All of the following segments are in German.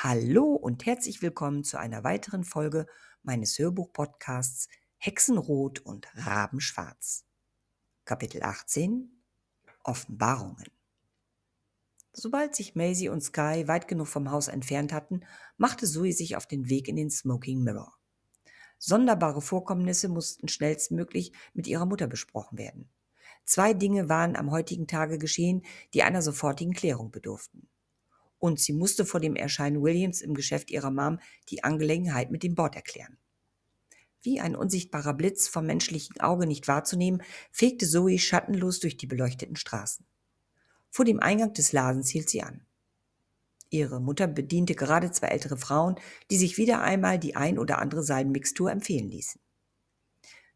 Hallo und herzlich willkommen zu einer weiteren Folge meines Hörbuch-Podcasts Hexenrot und Rabenschwarz. Kapitel 18 Offenbarungen. Sobald sich Maisie und Sky weit genug vom Haus entfernt hatten, machte Zoe sich auf den Weg in den Smoking Mirror. Sonderbare Vorkommnisse mussten schnellstmöglich mit ihrer Mutter besprochen werden. Zwei Dinge waren am heutigen Tage geschehen, die einer sofortigen Klärung bedurften und sie musste vor dem Erscheinen Williams im Geschäft ihrer Mom die Angelegenheit mit dem Bord erklären. Wie ein unsichtbarer Blitz vom menschlichen Auge nicht wahrzunehmen, fegte Zoe schattenlos durch die beleuchteten Straßen. Vor dem Eingang des Ladens hielt sie an. Ihre Mutter bediente gerade zwei ältere Frauen, die sich wieder einmal die ein oder andere Salbenmixtur empfehlen ließen.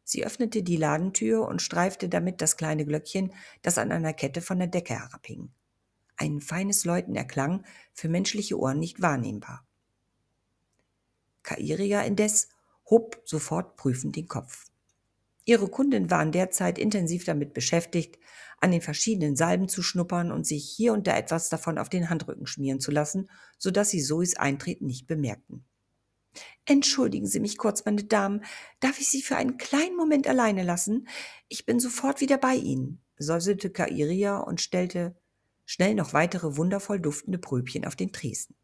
Sie öffnete die Ladentür und streifte damit das kleine Glöckchen, das an einer Kette von der Decke herabhing ein feines Läuten erklang, für menschliche Ohren nicht wahrnehmbar. Kairia indes hob sofort prüfend den Kopf. Ihre Kunden waren derzeit intensiv damit beschäftigt, an den verschiedenen Salben zu schnuppern und sich hier und da etwas davon auf den Handrücken schmieren zu lassen, so dass sie Zoes Eintreten nicht bemerkten. Entschuldigen Sie mich kurz, meine Damen. Darf ich Sie für einen kleinen Moment alleine lassen? Ich bin sofort wieder bei Ihnen, säuselte Kairia und stellte schnell noch weitere wundervoll duftende Pröbchen auf den Tresen.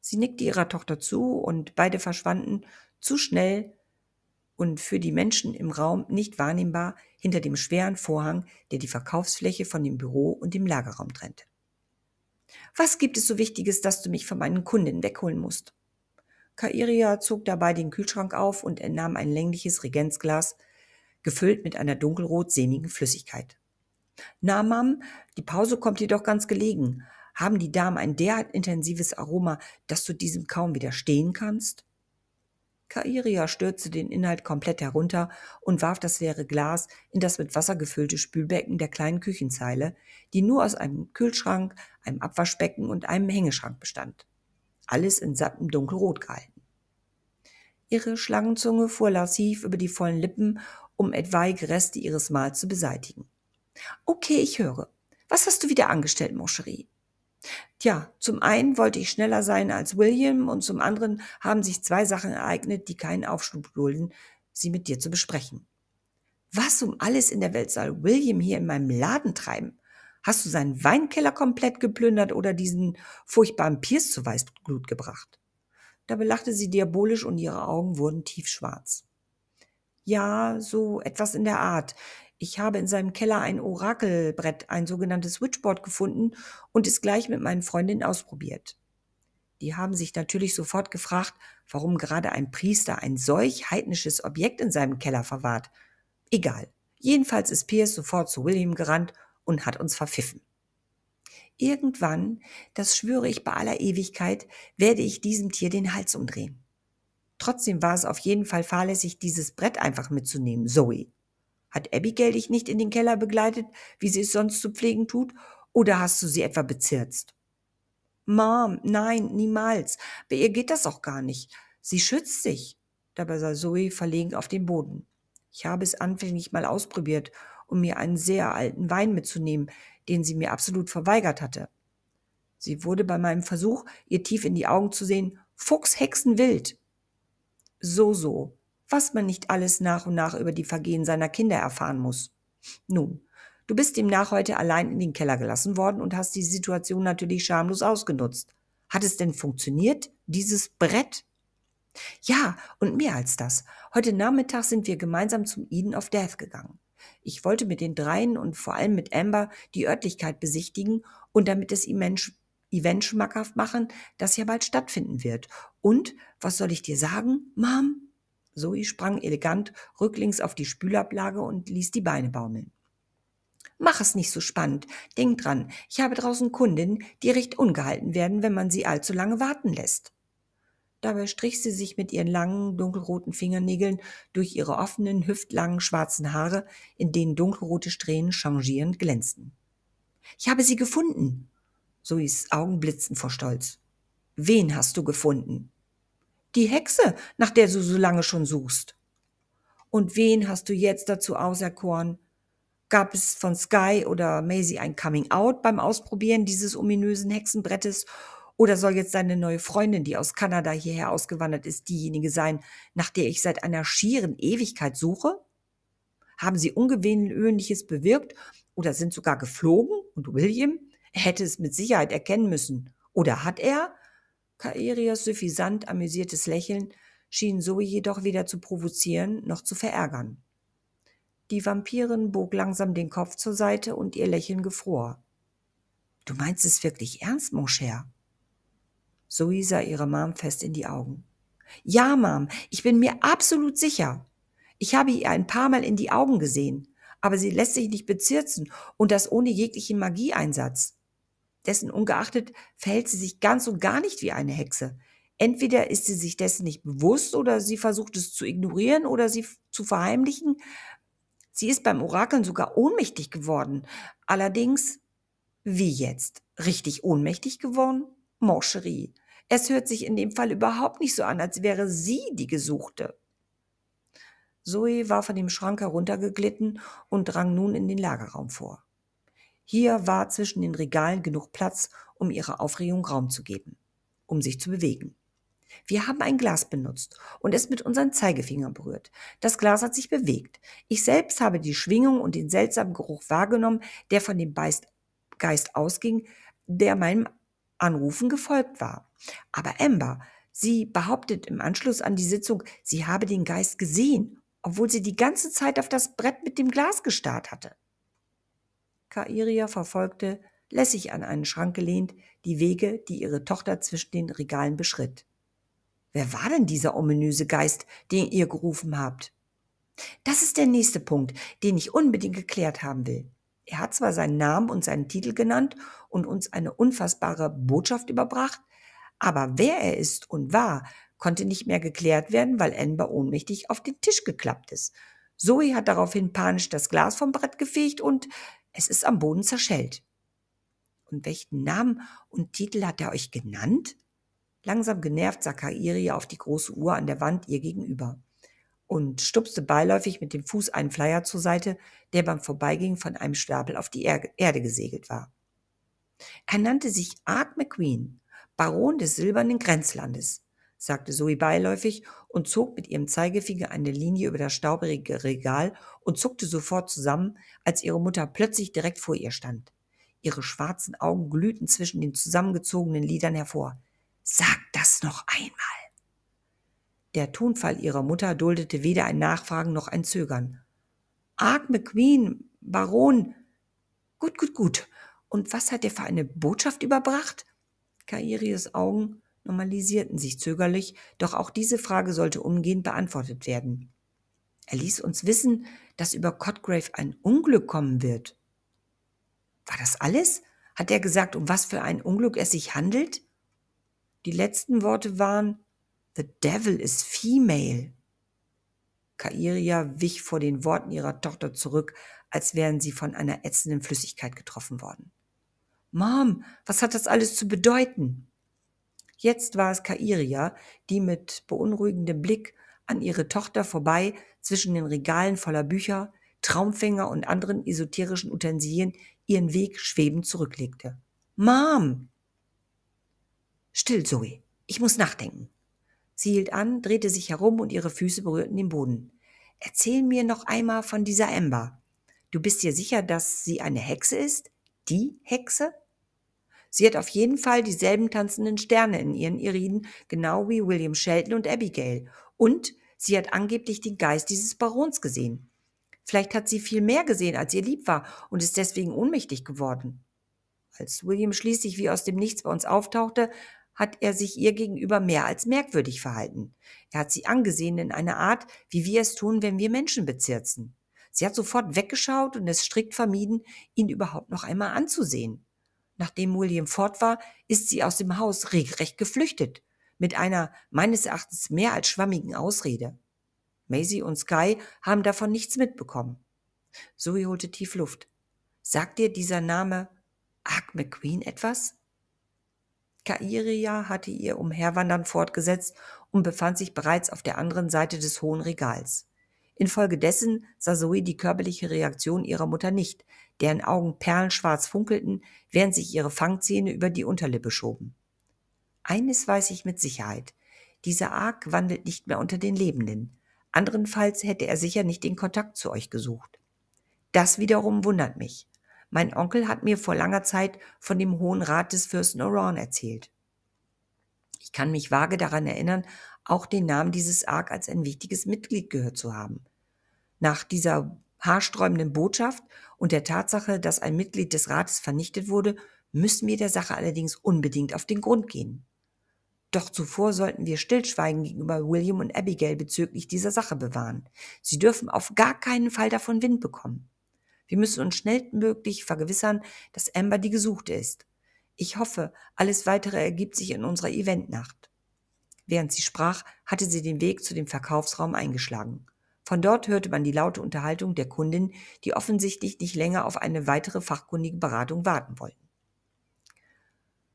Sie nickte ihrer Tochter zu und beide verschwanden zu schnell und für die Menschen im Raum nicht wahrnehmbar hinter dem schweren Vorhang, der die Verkaufsfläche von dem Büro und dem Lagerraum trennte. Was gibt es so Wichtiges, dass du mich von meinen Kundinnen wegholen musst? Kairia zog dabei den Kühlschrank auf und entnahm ein längliches Regenzglas, gefüllt mit einer dunkelrot-sämigen Flüssigkeit. Na, Mom, die Pause kommt dir doch ganz gelegen. Haben die Damen ein derart intensives Aroma, dass du diesem kaum widerstehen kannst? Kairia stürzte den Inhalt komplett herunter und warf das leere Glas in das mit Wasser gefüllte Spülbecken der kleinen Küchenzeile, die nur aus einem Kühlschrank, einem Abwaschbecken und einem Hängeschrank bestand. Alles in sattem Dunkelrot gehalten. Ihre Schlangenzunge fuhr lassiv über die vollen Lippen, um etwaige Reste ihres Mahls zu beseitigen. Okay, ich höre. Was hast du wieder angestellt, Moncherie? Tja, zum einen wollte ich schneller sein als William und zum anderen haben sich zwei Sachen ereignet, die keinen Aufschub dulden, sie mit dir zu besprechen. Was um alles in der Welt soll William hier in meinem Laden treiben? Hast du seinen Weinkeller komplett geplündert oder diesen furchtbaren Pierce zu Weißglut gebracht? Dabei lachte sie diabolisch und ihre Augen wurden tiefschwarz. Ja, so etwas in der Art. Ich habe in seinem Keller ein Orakelbrett, ein sogenanntes Switchboard gefunden und es gleich mit meinen Freundinnen ausprobiert. Die haben sich natürlich sofort gefragt, warum gerade ein Priester ein solch heidnisches Objekt in seinem Keller verwahrt. Egal. Jedenfalls ist Pierce sofort zu William gerannt und hat uns verpfiffen. Irgendwann, das schwöre ich bei aller Ewigkeit, werde ich diesem Tier den Hals umdrehen. Trotzdem war es auf jeden Fall fahrlässig, dieses Brett einfach mitzunehmen, Zoe. Hat Abigail dich nicht in den Keller begleitet, wie sie es sonst zu pflegen tut, oder hast du sie etwa bezirzt? Mom, nein, niemals. Bei ihr geht das auch gar nicht. Sie schützt sich. Dabei sah Zoe verlegen auf den Boden. Ich habe es anfänglich mal ausprobiert, um mir einen sehr alten Wein mitzunehmen, den sie mir absolut verweigert hatte. Sie wurde bei meinem Versuch, ihr tief in die Augen zu sehen, fuchshexenwild. So, so was man nicht alles nach und nach über die Vergehen seiner Kinder erfahren muss. Nun, du bist demnach heute allein in den Keller gelassen worden und hast die Situation natürlich schamlos ausgenutzt. Hat es denn funktioniert, dieses Brett? Ja, und mehr als das. Heute Nachmittag sind wir gemeinsam zum Eden of Death gegangen. Ich wollte mit den dreien und vor allem mit Amber die Örtlichkeit besichtigen und damit es Event schmackhaft machen, das ja bald stattfinden wird. Und, was soll ich dir sagen, Mom? Zoe sprang elegant rücklings auf die Spülablage und ließ die Beine baumeln. Mach es nicht so spannend. Denk dran, ich habe draußen Kundinnen, die recht ungehalten werden, wenn man sie allzu lange warten lässt. Dabei strich sie sich mit ihren langen, dunkelroten Fingernägeln durch ihre offenen, hüftlangen, schwarzen Haare, in denen dunkelrote Strähnen changierend glänzten. Ich habe sie gefunden. Zoes Augen blitzten vor Stolz. Wen hast du gefunden? Die Hexe, nach der du so lange schon suchst. Und wen hast du jetzt dazu auserkoren? Gab es von Sky oder Maisie ein Coming Out beim Ausprobieren dieses ominösen Hexenbrettes? Oder soll jetzt seine neue Freundin, die aus Kanada hierher ausgewandert ist, diejenige sein, nach der ich seit einer schieren Ewigkeit suche? Haben sie ungewöhnliches bewirkt oder sind sogar geflogen? Und William? Hätte es mit Sicherheit erkennen müssen. Oder hat er? Kaerias suffisant amüsiertes Lächeln schien Zoe jedoch weder zu provozieren noch zu verärgern. Die Vampirin bog langsam den Kopf zur Seite und ihr Lächeln gefror. Du meinst es wirklich ernst, mon cher? Zoe sah ihre Mom fest in die Augen. Ja, Mom, ich bin mir absolut sicher. Ich habe ihr ein paar Mal in die Augen gesehen, aber sie lässt sich nicht bezirzen und das ohne jeglichen Magieeinsatz. Dessen ungeachtet verhält sie sich ganz und gar nicht wie eine Hexe. Entweder ist sie sich dessen nicht bewusst oder sie versucht es zu ignorieren oder sie zu verheimlichen. Sie ist beim Orakeln sogar ohnmächtig geworden. Allerdings, wie jetzt? Richtig ohnmächtig geworden? Moncherie. Es hört sich in dem Fall überhaupt nicht so an, als wäre sie die Gesuchte. Zoe war von dem Schrank heruntergeglitten und drang nun in den Lagerraum vor. Hier war zwischen den Regalen genug Platz, um ihrer Aufregung Raum zu geben, um sich zu bewegen. Wir haben ein Glas benutzt und es mit unseren Zeigefingern berührt. Das Glas hat sich bewegt. Ich selbst habe die Schwingung und den seltsamen Geruch wahrgenommen, der von dem Geist ausging, der meinem Anrufen gefolgt war. Aber Amber, sie behauptet im Anschluss an die Sitzung, sie habe den Geist gesehen, obwohl sie die ganze Zeit auf das Brett mit dem Glas gestarrt hatte. Kairia verfolgte, lässig an einen Schrank gelehnt, die Wege, die ihre Tochter zwischen den Regalen beschritt. Wer war denn dieser ominöse Geist, den ihr gerufen habt? Das ist der nächste Punkt, den ich unbedingt geklärt haben will. Er hat zwar seinen Namen und seinen Titel genannt und uns eine unfassbare Botschaft überbracht, aber wer er ist und war, konnte nicht mehr geklärt werden, weil Amber ohnmächtig auf den Tisch geklappt ist. Zoe hat daraufhin panisch das Glas vom Brett gefegt und es ist am Boden zerschellt. Und welchen Namen und Titel hat er euch genannt? Langsam genervt sah Kairia auf die große Uhr an der Wand ihr gegenüber und stupste beiläufig mit dem Fuß einen Flyer zur Seite, der beim Vorbeigehen von einem Stapel auf die er Erde gesegelt war. Er nannte sich Art McQueen, Baron des silbernen Grenzlandes, sagte Zoe beiläufig und zog mit ihrem Zeigefinger eine Linie über das staubige Regal und zuckte sofort zusammen, als ihre Mutter plötzlich direkt vor ihr stand. Ihre schwarzen Augen glühten zwischen den zusammengezogenen Lidern hervor. Sag das noch einmal. Der Tonfall ihrer Mutter duldete weder ein Nachfragen noch ein Zögern. Ark McQueen, Baron. Gut, gut, gut. Und was hat er für eine Botschaft überbracht? Kairis Augen normalisierten sich zögerlich, doch auch diese Frage sollte umgehend beantwortet werden. Er ließ uns wissen, dass über Cotgrave ein Unglück kommen wird. War das alles? Hat er gesagt, um was für ein Unglück es sich handelt? Die letzten Worte waren The devil is female. Kairia wich vor den Worten ihrer Tochter zurück, als wären sie von einer ätzenden Flüssigkeit getroffen worden. Mom, was hat das alles zu bedeuten? Jetzt war es Kairia, die mit beunruhigendem Blick an ihre Tochter vorbei zwischen den Regalen voller Bücher, Traumfänger und anderen esoterischen Utensilien ihren Weg schwebend zurücklegte. Mom! Still, Zoe. Ich muss nachdenken. Sie hielt an, drehte sich herum und ihre Füße berührten den Boden. Erzähl mir noch einmal von dieser Amber. Du bist dir sicher, dass sie eine Hexe ist? Die Hexe? Sie hat auf jeden Fall dieselben tanzenden Sterne in ihren Iriden, genau wie William Shelton und Abigail. Und sie hat angeblich den Geist dieses Barons gesehen. Vielleicht hat sie viel mehr gesehen, als ihr lieb war und ist deswegen ohnmächtig geworden. Als William schließlich wie aus dem Nichts bei uns auftauchte, hat er sich ihr gegenüber mehr als merkwürdig verhalten. Er hat sie angesehen in einer Art, wie wir es tun, wenn wir Menschen bezirzen. Sie hat sofort weggeschaut und es strikt vermieden, ihn überhaupt noch einmal anzusehen. Nachdem William fort war, ist sie aus dem Haus regelrecht geflüchtet, mit einer meines Erachtens mehr als schwammigen Ausrede. Maisie und Sky haben davon nichts mitbekommen. Zoe holte tief Luft. Sagt dir dieser Name Ark McQueen etwas? Kairia hatte ihr Umherwandern fortgesetzt und befand sich bereits auf der anderen Seite des hohen Regals. Infolgedessen sah Zoe die körperliche Reaktion ihrer Mutter nicht, deren Augen perlenschwarz funkelten, während sich ihre Fangzähne über die Unterlippe schoben. Eines weiß ich mit Sicherheit. Dieser Ark wandelt nicht mehr unter den Lebenden. Anderenfalls hätte er sicher nicht den Kontakt zu euch gesucht. Das wiederum wundert mich. Mein Onkel hat mir vor langer Zeit von dem Hohen Rat des Fürsten Oran erzählt. Ich kann mich vage daran erinnern, auch den Namen dieses Ark als ein wichtiges Mitglied gehört zu haben. Nach dieser haarsträubenden Botschaft und der Tatsache, dass ein Mitglied des Rates vernichtet wurde, müssen wir der Sache allerdings unbedingt auf den Grund gehen. Doch zuvor sollten wir Stillschweigen gegenüber William und Abigail bezüglich dieser Sache bewahren. Sie dürfen auf gar keinen Fall davon Wind bekommen. Wir müssen uns schnellstmöglich vergewissern, dass Amber die Gesuchte ist. Ich hoffe, alles weitere ergibt sich in unserer Eventnacht. Während sie sprach, hatte sie den Weg zu dem Verkaufsraum eingeschlagen. Von dort hörte man die laute Unterhaltung der Kundin, die offensichtlich nicht länger auf eine weitere fachkundige Beratung warten wollten.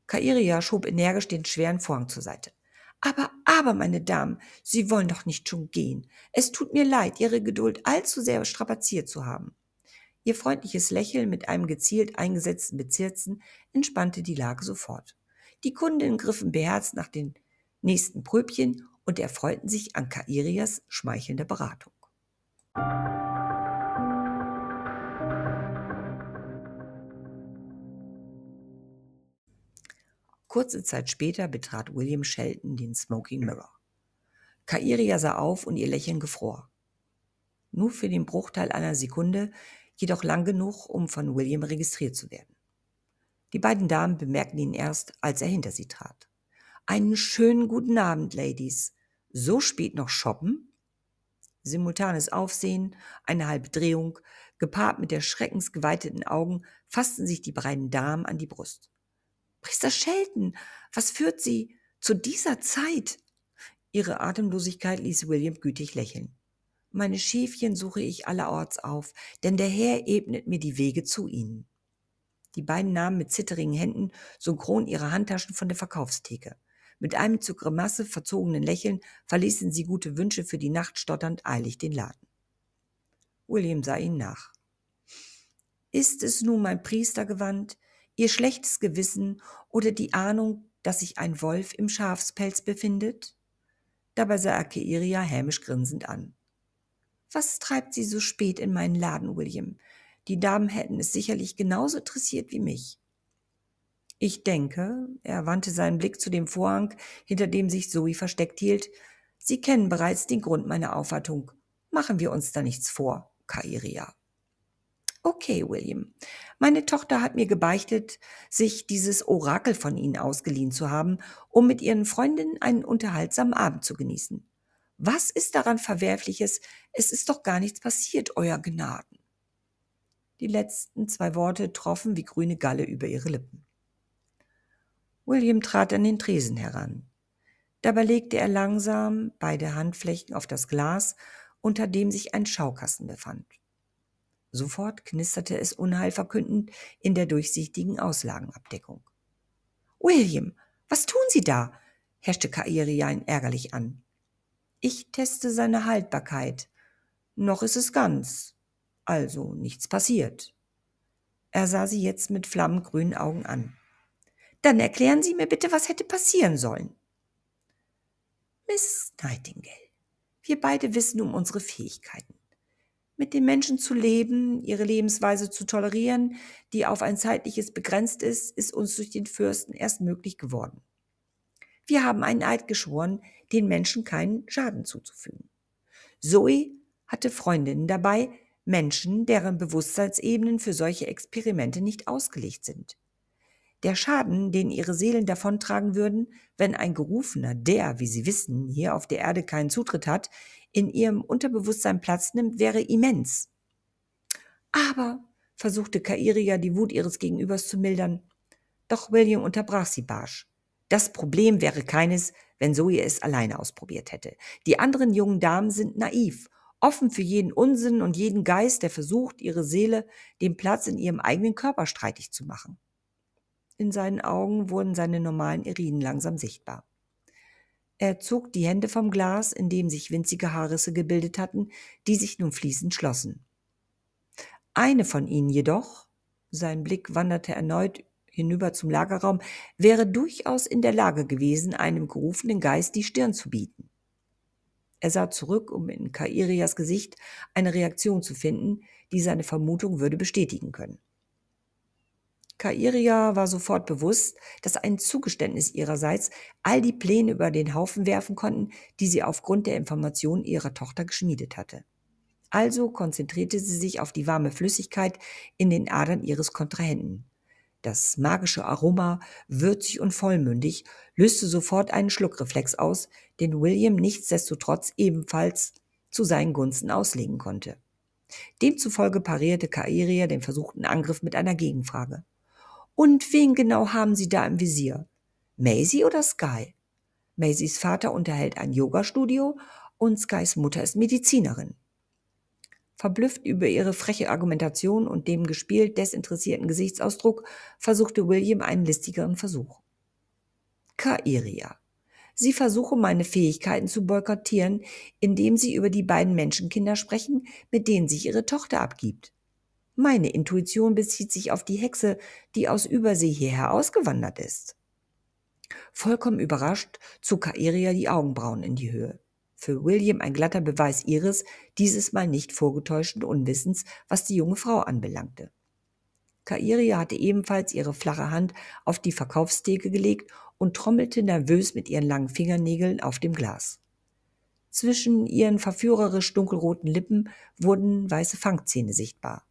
Kairia schob energisch den schweren Vorhang zur Seite. Aber, aber, meine Damen, Sie wollen doch nicht schon gehen. Es tut mir leid, Ihre Geduld allzu sehr strapaziert zu haben. Ihr freundliches Lächeln mit einem gezielt eingesetzten Bezirzen entspannte die Lage sofort. Die Kundinnen griffen beherzt nach den nächsten Pröbchen und erfreuten sich an Kairias schmeichelnder Beratung. Kurze Zeit später betrat William Shelton den Smoking Mirror. Kairia sah auf und ihr Lächeln gefror. Nur für den Bruchteil einer Sekunde, jedoch lang genug, um von William registriert zu werden. Die beiden Damen bemerkten ihn erst, als er hinter sie trat. Einen schönen guten Abend, Ladies. So spät noch shoppen? Simultanes Aufsehen, eine halbe Drehung, gepaart mit der schreckensgeweiteten Augen, fassten sich die beiden Damen an die Brust. Priester Shelton, was führt Sie zu dieser Zeit? Ihre Atemlosigkeit ließ William gütig lächeln. Meine Schäfchen suche ich allerorts auf, denn der Herr ebnet mir die Wege zu ihnen. Die beiden nahmen mit zitterigen Händen synchron ihre Handtaschen von der Verkaufstheke. Mit einem zu Grimasse verzogenen Lächeln verließen sie gute Wünsche für die Nacht stotternd eilig den Laden. William sah ihnen nach. Ist es nun mein Priestergewand, ihr schlechtes Gewissen oder die Ahnung, dass sich ein Wolf im Schafspelz befindet? Dabei sah er Keiria hämisch grinsend an. Was treibt Sie so spät in meinen Laden, William? Die Damen hätten es sicherlich genauso interessiert wie mich. Ich denke, er wandte seinen Blick zu dem Vorhang, hinter dem sich Zoe versteckt hielt. Sie kennen bereits den Grund meiner Aufwartung. Machen wir uns da nichts vor, Kairia. Okay, William. Meine Tochter hat mir gebeichtet, sich dieses Orakel von Ihnen ausgeliehen zu haben, um mit ihren Freundinnen einen unterhaltsamen Abend zu genießen. Was ist daran Verwerfliches? Es ist doch gar nichts passiert, Euer Gnaden. Die letzten zwei Worte troffen wie grüne Galle über ihre Lippen. William trat an den Tresen heran. Dabei legte er langsam beide Handflächen auf das Glas, unter dem sich ein Schaukasten befand. Sofort knisterte es unheilverkündend in der durchsichtigen Auslagenabdeckung. William, was tun Sie da? herrschte Kairia ihn ärgerlich an. Ich teste seine Haltbarkeit. Noch ist es ganz. Also nichts passiert. Er sah sie jetzt mit flammengrünen Augen an. Dann erklären Sie mir bitte, was hätte passieren sollen. Miss Nightingale, wir beide wissen um unsere Fähigkeiten mit den Menschen zu leben, ihre Lebensweise zu tolerieren, die auf ein zeitliches begrenzt ist, ist uns durch den Fürsten erst möglich geworden. Wir haben einen Eid geschworen, den Menschen keinen Schaden zuzufügen. Zoe hatte Freundinnen dabei, Menschen, deren Bewusstseinsebenen für solche Experimente nicht ausgelegt sind. Der Schaden, den ihre Seelen davontragen würden, wenn ein Gerufener, der, wie sie wissen, hier auf der Erde keinen Zutritt hat, in ihrem Unterbewusstsein Platz nimmt, wäre immens. Aber, versuchte Kairia die Wut ihres Gegenübers zu mildern. Doch William unterbrach sie barsch. Das Problem wäre keines, wenn Zoe es alleine ausprobiert hätte. Die anderen jungen Damen sind naiv, offen für jeden Unsinn und jeden Geist, der versucht, ihre Seele den Platz in ihrem eigenen Körper streitig zu machen. In seinen Augen wurden seine normalen Iriden langsam sichtbar. Er zog die Hände vom Glas, in dem sich winzige Haarrisse gebildet hatten, die sich nun fließend schlossen. Eine von ihnen jedoch, sein Blick wanderte erneut hinüber zum Lagerraum, wäre durchaus in der Lage gewesen, einem gerufenen Geist die Stirn zu bieten. Er sah zurück, um in Kairias Gesicht eine Reaktion zu finden, die seine Vermutung würde bestätigen können. Kairia war sofort bewusst, dass ein Zugeständnis ihrerseits all die Pläne über den Haufen werfen konnten, die sie aufgrund der Informationen ihrer Tochter geschmiedet hatte. Also konzentrierte sie sich auf die warme Flüssigkeit in den Adern ihres Kontrahenten. Das magische Aroma, würzig und vollmündig, löste sofort einen Schluckreflex aus, den William nichtsdestotrotz ebenfalls zu seinen Gunsten auslegen konnte. Demzufolge parierte Kairia den versuchten Angriff mit einer Gegenfrage. Und wen genau haben Sie da im Visier? Maisie oder Sky? Maisies Vater unterhält ein Yoga-Studio und Skys Mutter ist Medizinerin. Verblüfft über ihre freche Argumentation und dem gespielt desinteressierten Gesichtsausdruck versuchte William einen listigeren Versuch. Kairia. Sie versuchen meine Fähigkeiten zu boykottieren, indem sie über die beiden Menschenkinder sprechen, mit denen sich ihre Tochter abgibt. Meine Intuition bezieht sich auf die Hexe, die aus Übersee hierher ausgewandert ist. Vollkommen überrascht zog Kaeria die Augenbrauen in die Höhe. Für William ein glatter Beweis ihres, dieses Mal nicht vorgetäuschten Unwissens, was die junge Frau anbelangte. Kairia hatte ebenfalls ihre flache Hand auf die Verkaufstheke gelegt und trommelte nervös mit ihren langen Fingernägeln auf dem Glas. Zwischen ihren verführerisch dunkelroten Lippen wurden weiße Fangzähne sichtbar.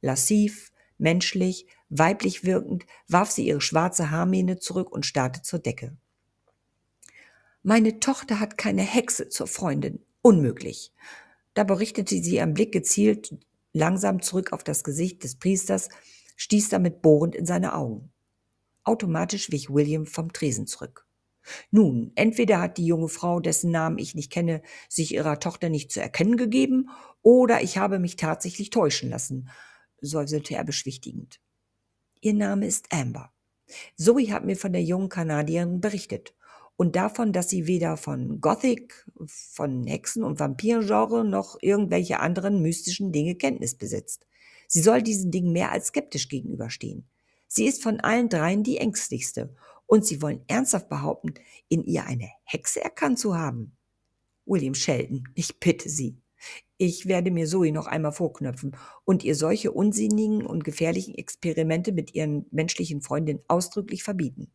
Lassiv, menschlich, weiblich wirkend, warf sie ihre schwarze Haarmähne zurück und starrte zur Decke. Meine Tochter hat keine Hexe zur Freundin. Unmöglich. Da berichtete sie ihren Blick gezielt langsam zurück auf das Gesicht des Priesters, stieß damit bohrend in seine Augen. Automatisch wich William vom Tresen zurück. Nun, entweder hat die junge Frau, dessen Namen ich nicht kenne, sich ihrer Tochter nicht zu erkennen gegeben, oder ich habe mich tatsächlich täuschen lassen säuselte er beschwichtigend. Ihr Name ist Amber. Zoe hat mir von der jungen Kanadierin berichtet und davon, dass sie weder von Gothic, von Hexen und Vampirgenre noch irgendwelche anderen mystischen Dinge Kenntnis besitzt. Sie soll diesen Dingen mehr als skeptisch gegenüberstehen. Sie ist von allen dreien die ängstlichste und sie wollen ernsthaft behaupten, in ihr eine Hexe erkannt zu haben. William Sheldon, ich bitte Sie. Ich werde mir Zoe noch einmal vorknöpfen und ihr solche unsinnigen und gefährlichen Experimente mit ihren menschlichen Freundinnen ausdrücklich verbieten.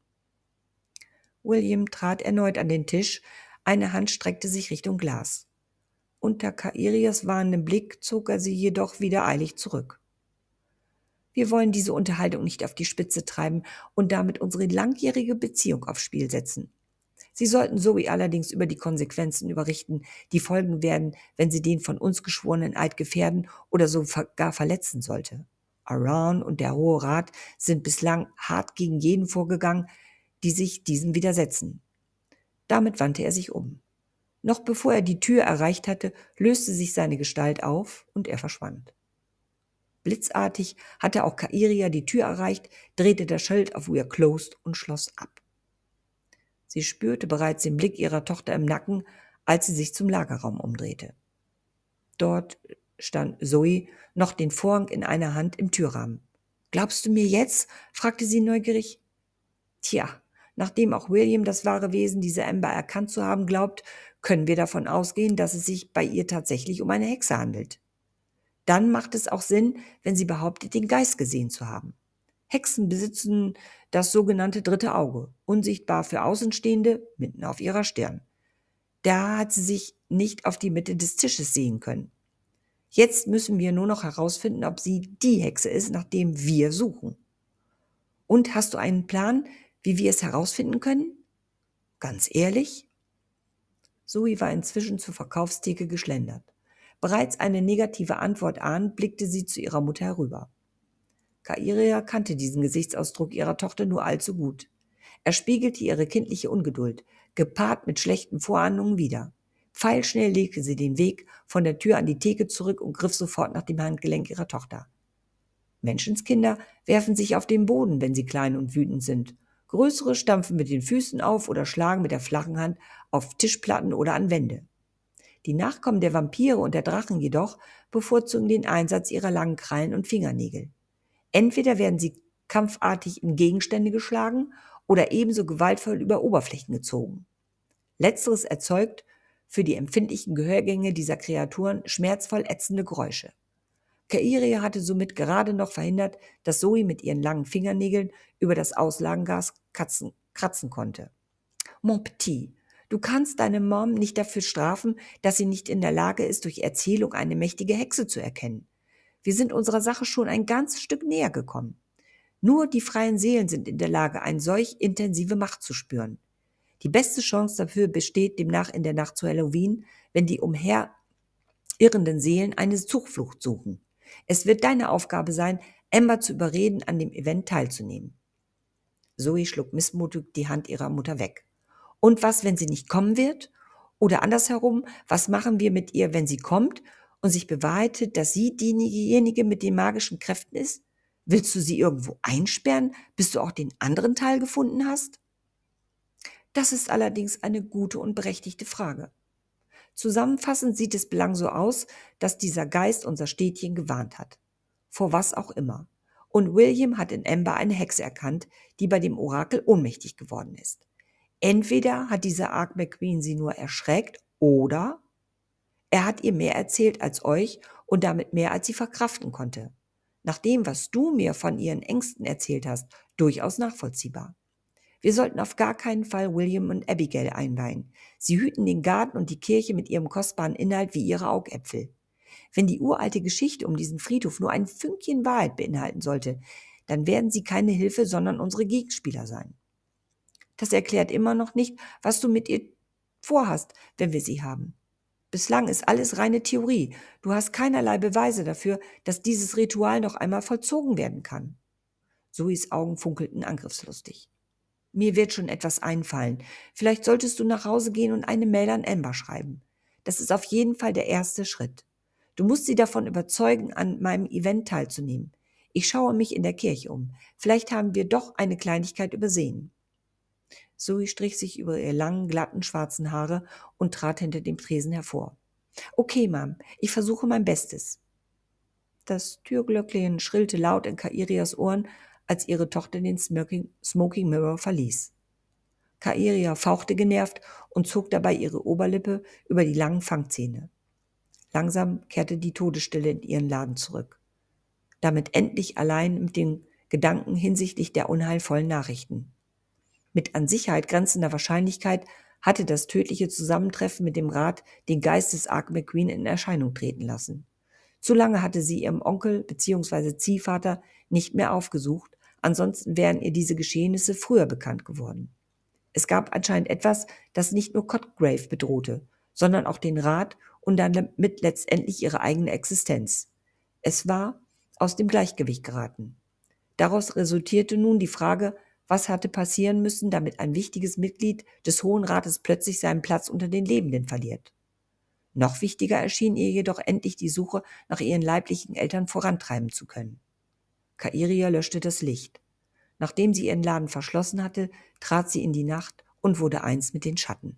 William trat erneut an den Tisch, eine Hand streckte sich Richtung Glas. Unter Kairias warnendem Blick zog er sie jedoch wieder eilig zurück. Wir wollen diese Unterhaltung nicht auf die Spitze treiben und damit unsere langjährige Beziehung aufs Spiel setzen. Sie sollten Zoe allerdings über die Konsequenzen überrichten, die folgen werden, wenn sie den von uns geschworenen Eid gefährden oder sogar verletzen sollte. Aran und der Hohe Rat sind bislang hart gegen jeden vorgegangen, die sich diesem widersetzen. Damit wandte er sich um. Noch bevor er die Tür erreicht hatte, löste sich seine Gestalt auf und er verschwand. Blitzartig hatte auch Kairia die Tür erreicht, drehte das Schild auf We are closed und schloss ab. Sie spürte bereits den Blick ihrer Tochter im Nacken, als sie sich zum Lagerraum umdrehte. Dort stand Zoe, noch den Vorhang in einer Hand im Türrahmen. Glaubst du mir jetzt? fragte sie neugierig. Tja, nachdem auch William das wahre Wesen dieser Amber erkannt zu haben glaubt, können wir davon ausgehen, dass es sich bei ihr tatsächlich um eine Hexe handelt. Dann macht es auch Sinn, wenn sie behauptet, den Geist gesehen zu haben. Hexen besitzen das sogenannte dritte Auge, unsichtbar für Außenstehende, mitten auf ihrer Stirn. Da hat sie sich nicht auf die Mitte des Tisches sehen können. Jetzt müssen wir nur noch herausfinden, ob sie die Hexe ist, nach dem wir suchen. Und hast du einen Plan, wie wir es herausfinden können? Ganz ehrlich? Zoe war inzwischen zur Verkaufstheke geschlendert. Bereits eine negative Antwort ahnend, blickte sie zu ihrer Mutter herüber. Kairia kannte diesen Gesichtsausdruck ihrer Tochter nur allzu gut. Er spiegelte ihre kindliche Ungeduld, gepaart mit schlechten Vorahnungen wieder. Pfeilschnell legte sie den Weg von der Tür an die Theke zurück und griff sofort nach dem Handgelenk ihrer Tochter. Menschenskinder werfen sich auf den Boden, wenn sie klein und wütend sind. Größere stampfen mit den Füßen auf oder schlagen mit der flachen Hand auf Tischplatten oder an Wände. Die Nachkommen der Vampire und der Drachen jedoch bevorzugen den Einsatz ihrer langen Krallen und Fingernägel. Entweder werden sie kampfartig in Gegenstände geschlagen oder ebenso gewaltvoll über Oberflächen gezogen. Letzteres erzeugt für die empfindlichen Gehörgänge dieser Kreaturen schmerzvoll ätzende Geräusche. Kairia hatte somit gerade noch verhindert, dass Zoe mit ihren langen Fingernägeln über das Auslagengas kratzen, kratzen konnte. Mon Petit, du kannst deine Mom nicht dafür strafen, dass sie nicht in der Lage ist, durch Erzählung eine mächtige Hexe zu erkennen. Wir sind unserer Sache schon ein ganzes Stück näher gekommen. Nur die freien Seelen sind in der Lage, eine solch intensive Macht zu spüren. Die beste Chance dafür besteht demnach in der Nacht zu Halloween, wenn die umherirrenden Seelen eine Zuflucht suchen. Es wird deine Aufgabe sein, Amber zu überreden, an dem Event teilzunehmen. Zoe schlug missmutig die Hand ihrer Mutter weg. Und was, wenn sie nicht kommen wird? Oder andersherum, was machen wir mit ihr, wenn sie kommt und sich bewahrheitet, dass sie diejenige mit den magischen Kräften ist? Willst du sie irgendwo einsperren, bis du auch den anderen Teil gefunden hast? Das ist allerdings eine gute und berechtigte Frage. Zusammenfassend sieht es belang so aus, dass dieser Geist unser Städtchen gewarnt hat. Vor was auch immer. Und William hat in Amber eine Hexe erkannt, die bei dem Orakel ohnmächtig geworden ist. Entweder hat dieser Ark McQueen sie nur erschreckt oder er hat ihr mehr erzählt als euch und damit mehr als sie verkraften konnte. Nach dem, was du mir von ihren Ängsten erzählt hast, durchaus nachvollziehbar. Wir sollten auf gar keinen Fall William und Abigail einweihen. Sie hüten den Garten und die Kirche mit ihrem kostbaren Inhalt wie ihre Augäpfel. Wenn die uralte Geschichte um diesen Friedhof nur ein Fünkchen Wahrheit beinhalten sollte, dann werden sie keine Hilfe, sondern unsere Gegenspieler sein. Das erklärt immer noch nicht, was du mit ihr vorhast, wenn wir sie haben. Bislang ist alles reine Theorie. Du hast keinerlei Beweise dafür, dass dieses Ritual noch einmal vollzogen werden kann. Zoes Augen funkelten angriffslustig. Mir wird schon etwas einfallen. Vielleicht solltest du nach Hause gehen und eine Mail an Amber schreiben. Das ist auf jeden Fall der erste Schritt. Du musst sie davon überzeugen, an meinem Event teilzunehmen. Ich schaue mich in der Kirche um. Vielleicht haben wir doch eine Kleinigkeit übersehen. Zoe strich sich über ihre langen, glatten, schwarzen Haare und trat hinter dem Tresen hervor. Okay, Mom, ich versuche mein Bestes. Das Türglöckchen schrillte laut in Kairias Ohren, als ihre Tochter den Smoking, Smoking Mirror verließ. Kairia fauchte genervt und zog dabei ihre Oberlippe über die langen Fangzähne. Langsam kehrte die Todesstille in ihren Laden zurück. Damit endlich allein mit den Gedanken hinsichtlich der unheilvollen Nachrichten. Mit an Sicherheit grenzender Wahrscheinlichkeit hatte das tödliche Zusammentreffen mit dem Rat den Geist des Ark McQueen in Erscheinung treten lassen. Zu lange hatte sie ihrem Onkel bzw. Ziehvater nicht mehr aufgesucht, ansonsten wären ihr diese Geschehnisse früher bekannt geworden. Es gab anscheinend etwas, das nicht nur Cotgrave bedrohte, sondern auch den Rat und damit letztendlich ihre eigene Existenz. Es war aus dem Gleichgewicht geraten. Daraus resultierte nun die Frage, was hatte passieren müssen, damit ein wichtiges Mitglied des Hohen Rates plötzlich seinen Platz unter den Lebenden verliert. Noch wichtiger erschien ihr jedoch endlich die Suche nach ihren leiblichen Eltern vorantreiben zu können. Kairia löschte das Licht. Nachdem sie ihren Laden verschlossen hatte, trat sie in die Nacht und wurde eins mit den Schatten.